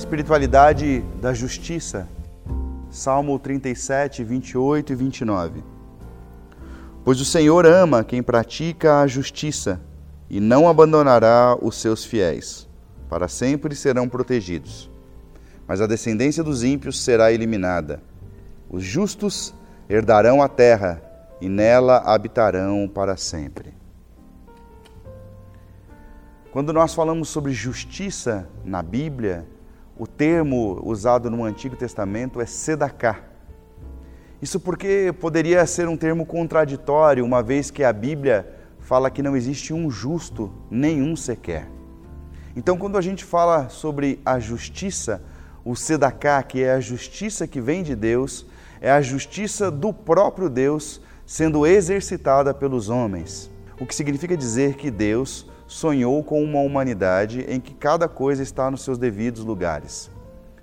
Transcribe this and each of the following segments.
Espiritualidade da justiça. Salmo 37, 28 e 29. Pois o Senhor ama quem pratica a justiça e não abandonará os seus fiéis. Para sempre serão protegidos. Mas a descendência dos ímpios será eliminada. Os justos herdarão a terra e nela habitarão para sempre. Quando nós falamos sobre justiça na Bíblia, o termo usado no Antigo Testamento é sedacá. Isso porque poderia ser um termo contraditório, uma vez que a Bíblia fala que não existe um justo, nenhum sequer. Então, quando a gente fala sobre a justiça, o sedacá, que é a justiça que vem de Deus, é a justiça do próprio Deus sendo exercitada pelos homens. O que significa dizer que Deus sonhou com uma humanidade em que cada coisa está nos seus devidos lugares.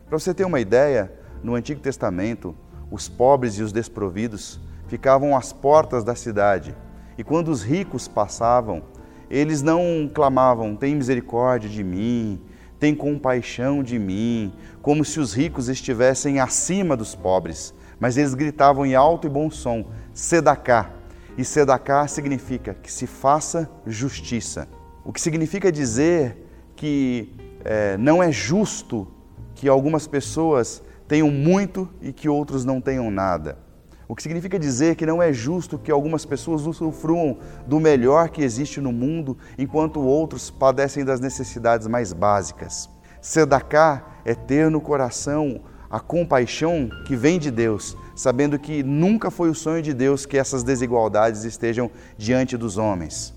Para você ter uma ideia, no Antigo Testamento, os pobres e os desprovidos ficavam às portas da cidade, e quando os ricos passavam, eles não clamavam: "Tem misericórdia de mim, tem compaixão de mim", como se os ricos estivessem acima dos pobres, mas eles gritavam em alto e bom som: "Sedacá". E sedacá significa que se faça justiça. O que significa dizer que é, não é justo que algumas pessoas tenham muito e que outros não tenham nada. O que significa dizer que não é justo que algumas pessoas usufruam do melhor que existe no mundo, enquanto outros padecem das necessidades mais básicas. Sedacá é ter no coração a compaixão que vem de Deus, sabendo que nunca foi o sonho de Deus que essas desigualdades estejam diante dos homens.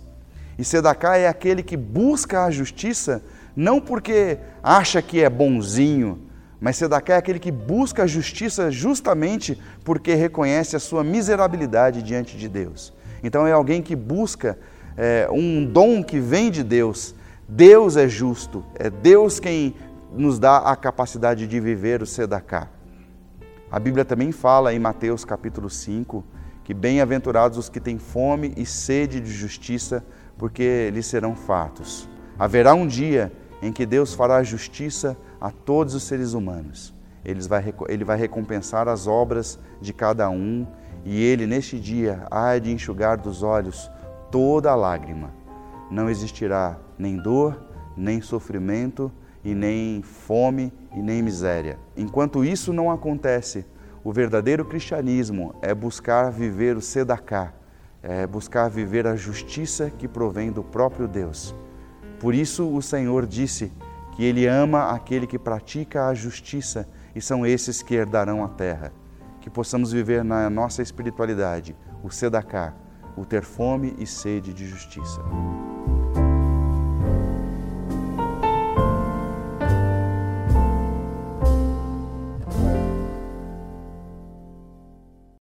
E Sedacá é aquele que busca a justiça não porque acha que é bonzinho, mas Sedacá é aquele que busca a justiça justamente porque reconhece a sua miserabilidade diante de Deus. Então é alguém que busca é, um dom que vem de Deus. Deus é justo, é Deus quem nos dá a capacidade de viver o Sedacá. A Bíblia também fala em Mateus capítulo 5 que bem-aventurados os que têm fome e sede de justiça, porque lhes serão fartos. Haverá um dia em que Deus fará justiça a todos os seres humanos. Ele vai, ele vai recompensar as obras de cada um e ele, neste dia, há de enxugar dos olhos toda a lágrima. Não existirá nem dor, nem sofrimento, e nem fome e nem miséria. Enquanto isso não acontece, o verdadeiro cristianismo é buscar viver o sedacá, é buscar viver a justiça que provém do próprio Deus. Por isso o Senhor disse que Ele ama aquele que pratica a justiça e são esses que herdarão a terra. Que possamos viver na nossa espiritualidade o sedacá, o ter fome e sede de justiça.